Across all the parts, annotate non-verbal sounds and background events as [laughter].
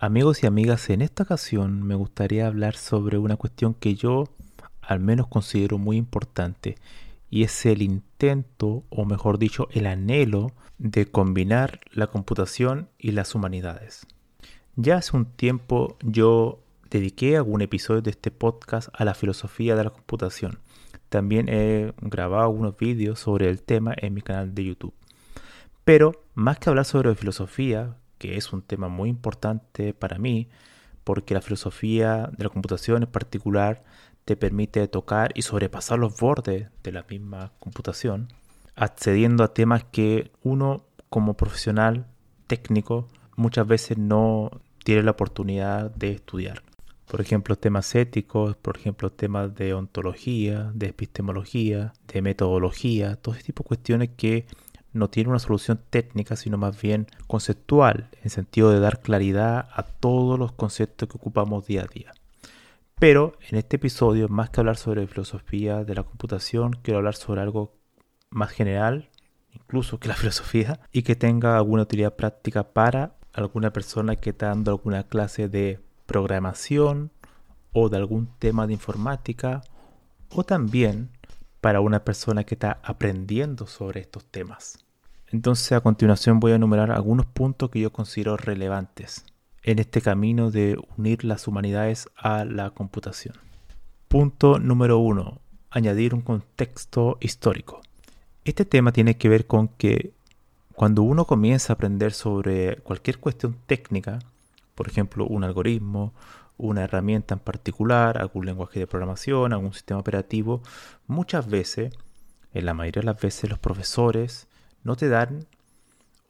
Amigos y amigas, en esta ocasión me gustaría hablar sobre una cuestión que yo al menos considero muy importante y es el intento, o mejor dicho, el anhelo de combinar la computación y las humanidades. Ya hace un tiempo yo dediqué algún episodio de este podcast a la filosofía de la computación. También he grabado algunos vídeos sobre el tema en mi canal de YouTube. Pero más que hablar sobre filosofía, que es un tema muy importante para mí, porque la filosofía de la computación en particular te permite tocar y sobrepasar los bordes de la misma computación, accediendo a temas que uno como profesional técnico muchas veces no tiene la oportunidad de estudiar. Por ejemplo, temas éticos, por ejemplo, temas de ontología, de epistemología, de metodología, todo ese tipo de cuestiones que no tienen una solución técnica, sino más bien conceptual, en sentido de dar claridad a todos los conceptos que ocupamos día a día. Pero en este episodio, más que hablar sobre filosofía de la computación, quiero hablar sobre algo más general, incluso que la [laughs] filosofía, y que tenga alguna utilidad práctica para alguna persona que está dando alguna clase de programación o de algún tema de informática, o también para una persona que está aprendiendo sobre estos temas. Entonces a continuación voy a enumerar algunos puntos que yo considero relevantes en este camino de unir las humanidades a la computación. Punto número uno. Añadir un contexto histórico. Este tema tiene que ver con que cuando uno comienza a aprender sobre cualquier cuestión técnica, por ejemplo un algoritmo, una herramienta en particular, algún lenguaje de programación, algún sistema operativo, muchas veces, en la mayoría de las veces, los profesores no te dan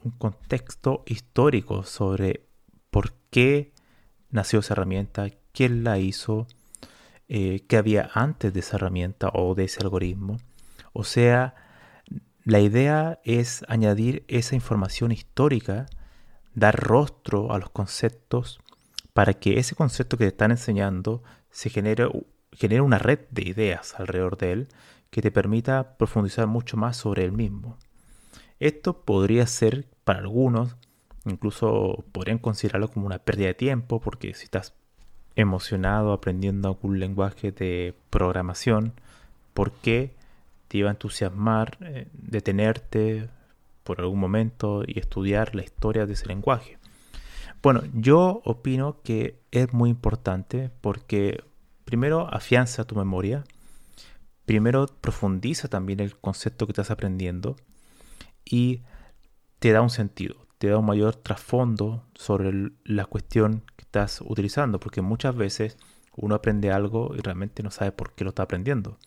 un contexto histórico sobre por qué nació esa herramienta, quién la hizo, eh, qué había antes de esa herramienta o de ese algoritmo. O sea, la idea es añadir esa información histórica, dar rostro a los conceptos para que ese concepto que te están enseñando se genere, genere una red de ideas alrededor de él que te permita profundizar mucho más sobre el mismo. Esto podría ser para algunos Incluso podrían considerarlo como una pérdida de tiempo porque si estás emocionado aprendiendo algún lenguaje de programación, ¿por qué te iba a entusiasmar eh, detenerte por algún momento y estudiar la historia de ese lenguaje? Bueno, yo opino que es muy importante porque primero afianza tu memoria, primero profundiza también el concepto que estás aprendiendo y te da un sentido te da un mayor trasfondo sobre la cuestión que estás utilizando, porque muchas veces uno aprende algo y realmente no sabe por qué lo está aprendiendo.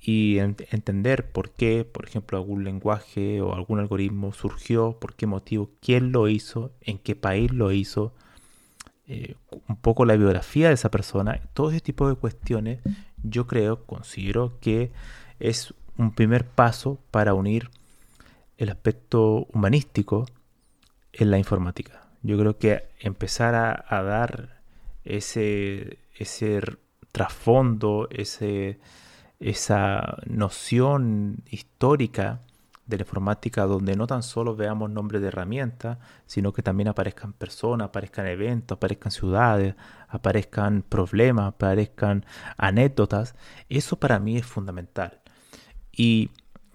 Y entender por qué, por ejemplo, algún lenguaje o algún algoritmo surgió, por qué motivo, quién lo hizo, en qué país lo hizo, eh, un poco la biografía de esa persona, todo ese tipo de cuestiones, yo creo, considero que es un primer paso para unir el aspecto humanístico en la informática. Yo creo que empezar a, dar ese, ese trasfondo, ese, esa noción histórica de la informática donde no tan solo veamos nombres de herramientas, sino que también aparezcan personas, aparezcan eventos, aparezcan ciudades, aparezcan problemas, aparezcan anécdotas, eso para mí es fundamental. Y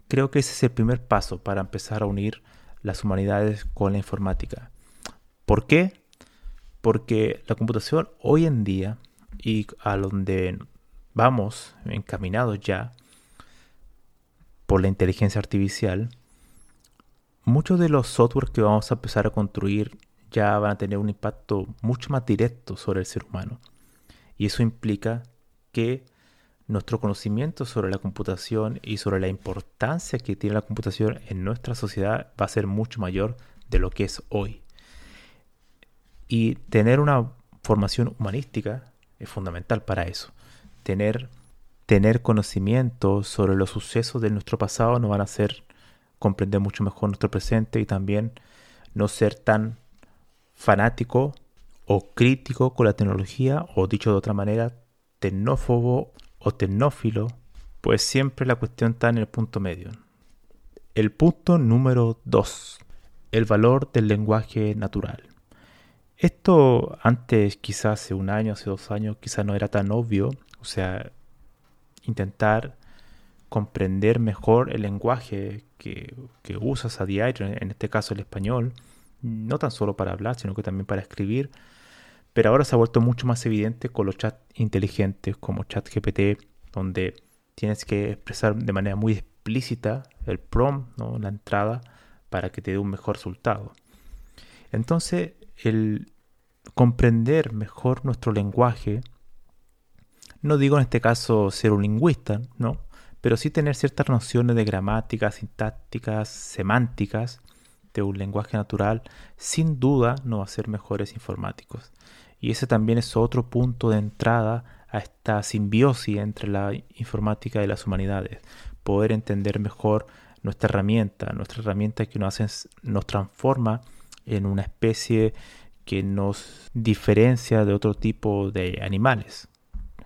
creo que ese es el primer paso para empezar a unir las humanidades con la informática. ¿Por qué? Porque la computación hoy en día y a donde vamos encaminados ya por la inteligencia artificial, muchos de los softwares que vamos a empezar a construir ya van a tener un impacto mucho más directo sobre el ser humano. Y eso implica que nuestro conocimiento sobre la computación y sobre la importancia que tiene la computación en nuestra sociedad va a ser mucho mayor de lo que es hoy. Y tener una formación humanística es fundamental para eso. Tener, tener conocimiento sobre los sucesos de nuestro pasado nos van a hacer comprender mucho mejor nuestro presente y también no ser tan fanático o crítico con la tecnología o dicho de otra manera, tecnófobo o tecnófilo, pues siempre la cuestión está en el punto medio. El punto número 2. El valor del lenguaje natural. Esto antes, quizás hace un año, hace dos años, quizás no era tan obvio. O sea, intentar comprender mejor el lenguaje que, que usas a diario, en este caso el español, no tan solo para hablar, sino que también para escribir, pero ahora se ha vuelto mucho más evidente con los chats inteligentes como ChatGPT, donde tienes que expresar de manera muy explícita el prompt, ¿no? la entrada, para que te dé un mejor resultado. Entonces, el comprender mejor nuestro lenguaje, no digo en este caso ser un lingüista, ¿no? pero sí tener ciertas nociones de gramática, sintácticas, semánticas de un lenguaje natural, sin duda nos va a ser mejores informáticos. Y ese también es otro punto de entrada a esta simbiosis entre la informática y las humanidades. Poder entender mejor nuestra herramienta, nuestra herramienta que nos, hace, nos transforma en una especie que nos diferencia de otro tipo de animales.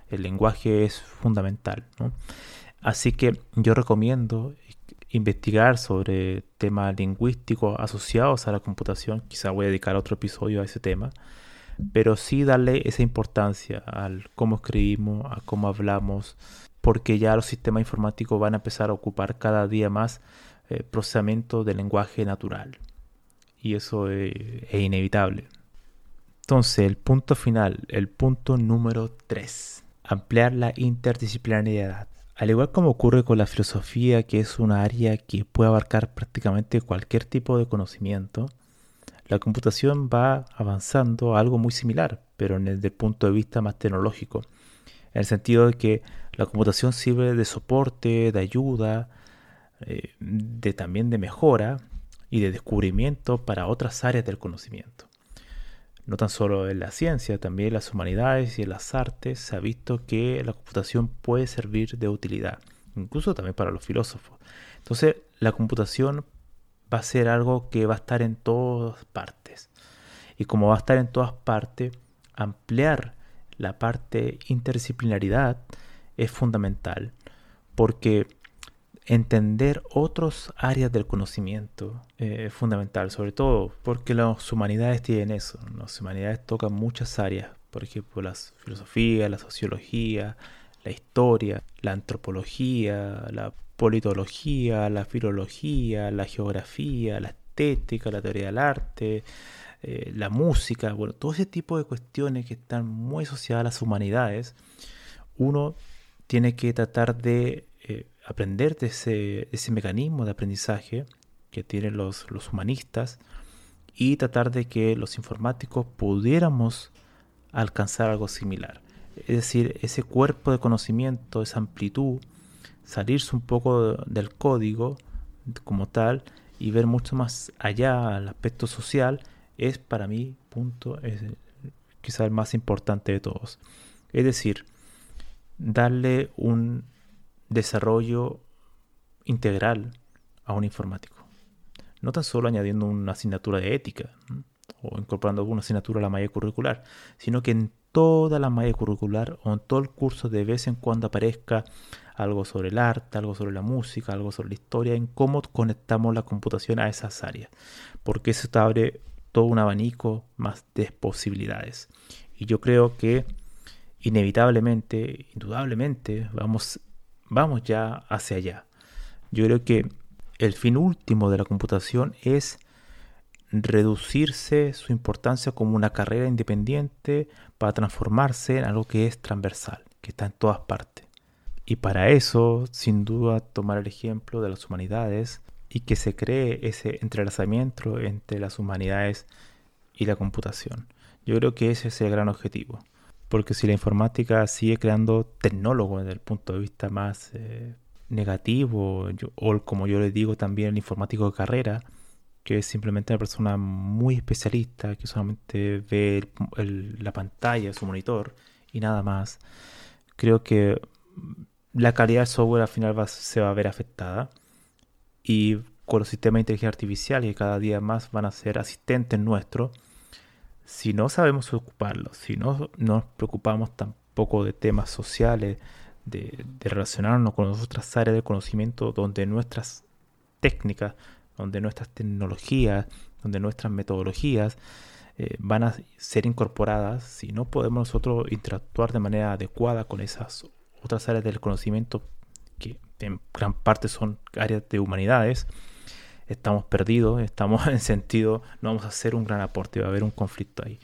El lenguaje es fundamental. Así que yo recomiendo investigar sobre temas lingüísticos asociados a la computación. Quizá voy a dedicar otro episodio a ese tema. Pero sí darle esa importancia al cómo escribimos, a cómo hablamos, porque ya los sistemas informáticos van a empezar a ocupar cada día más eh, procesamiento del lenguaje natural. Y eso es, es inevitable. Entonces, el punto final, el punto número 3, ampliar la interdisciplinaridad. Al igual como ocurre con la filosofía, que es una área que puede abarcar prácticamente cualquier tipo de conocimiento, la computación va avanzando algo muy similar, pero desde el punto de vista más tecnológico, en el sentido de que la computación sirve de soporte, de ayuda, eh, de también de mejora y de descubrimiento para otras áreas del conocimiento no tan solo en la ciencia, también en las humanidades y en las artes se ha visto que la computación puede servir de utilidad, incluso también para los filósofos. Entonces, la computación va a ser algo que va a estar en todas partes. Y como va a estar en todas partes, ampliar la parte interdisciplinaridad es fundamental, porque entender otras áreas del conocimiento eh, es fundamental, sobre todo porque las humanidades tienen eso. Las humanidades tocan muchas áreas, por ejemplo, la filosofía, la sociología, la historia, la antropología, la politología, la filología, la geografía, la estética, la teoría del arte, eh, la música, bueno, todo ese tipo de cuestiones que están muy asociadas a las humanidades, uno tiene que tratar de aprender de ese, ese, mecanismo de aprendizaje que tienen los, los humanistas y tratar de que los informáticos pudiéramos alcanzar algo similar. Es decir, ese cuerpo de conocimiento, esa amplitud, salirse un poco del código como tal y ver mucho más allá al aspecto social es para mí punto es quizá el más importante de todos. Es decir, darle un desarrollo integral a un informático. No tan solo añadiendo una asignatura de ética o incorporando alguna asignatura a la malla curricular, sino que en toda la malla curricular o en todo el curso de vez en cuando aparezca algo sobre el arte, algo sobre la música, algo sobre la historia, en cómo conectamos la computación a esas áreas, porque eso te abre todo un abanico más de posibilidades. Y yo creo que inevitablemente, indudablemente, vamos vamos ya hacia allá. Yo creo que el fin último de la computación es reducirse su importancia como una carrera independiente para transformarse en algo que es transversal, que está en todas partes. Y para eso, sin duda, tomar el ejemplo de las humanidades y que se cree ese entrelazamiento entre las humanidades y la computación. Yo creo que ese es el gran objetivo. Porque si la informática sigue creando tecnólogos desde el punto de vista más eh, negativo, o como yo le digo también el informático de carrera, que es simplemente una persona muy especialista, que solamente ve la pantalla de su monitor y nada más, creo que la calidad del software al final se va a ver afectada. Y con los sistemas de inteligencia artificial que cada día más van a ser asistentes nuestros, si no sabemos ocuparlos, si no nos preocupamos tampoco de temas sociales, de, relacionarnos con otras áreas de conocimiento donde nuestras técnicas, donde nuestras tecnologías, donde nuestras metodologías eh, van a ser incorporadas, si no podemos nosotros interactuar de manera adecuada con esas otras áreas del conocimiento que en gran parte son áreas de humanidades, estamos perdidos, estamos [laughs] en sentido, no vamos a hacer un gran aporte, va a haber un conflicto ahí.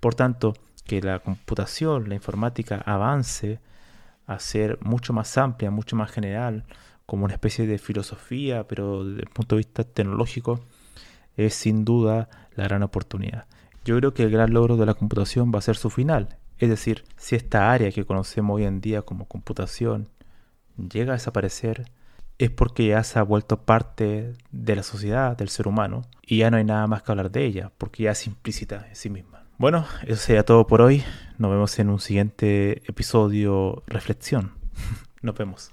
Por tanto, que la computación, la informática avance a ser mucho más amplia, mucho más general, como una especie de filosofía, pero desde el punto de vista tecnológico, es sin duda la gran oportunidad. Yo creo que el gran logro de la computación va a ser su final. Es decir, si esta área que conocemos hoy en día como computación llega a desaparecer, es porque ya se ha vuelto parte de la sociedad, del ser humano, y ya no hay nada más que hablar de ella, porque ya es implícita en sí misma. Bueno, eso sería todo por hoy. Nos vemos en un siguiente episodio reflexión. [laughs] Nos vemos.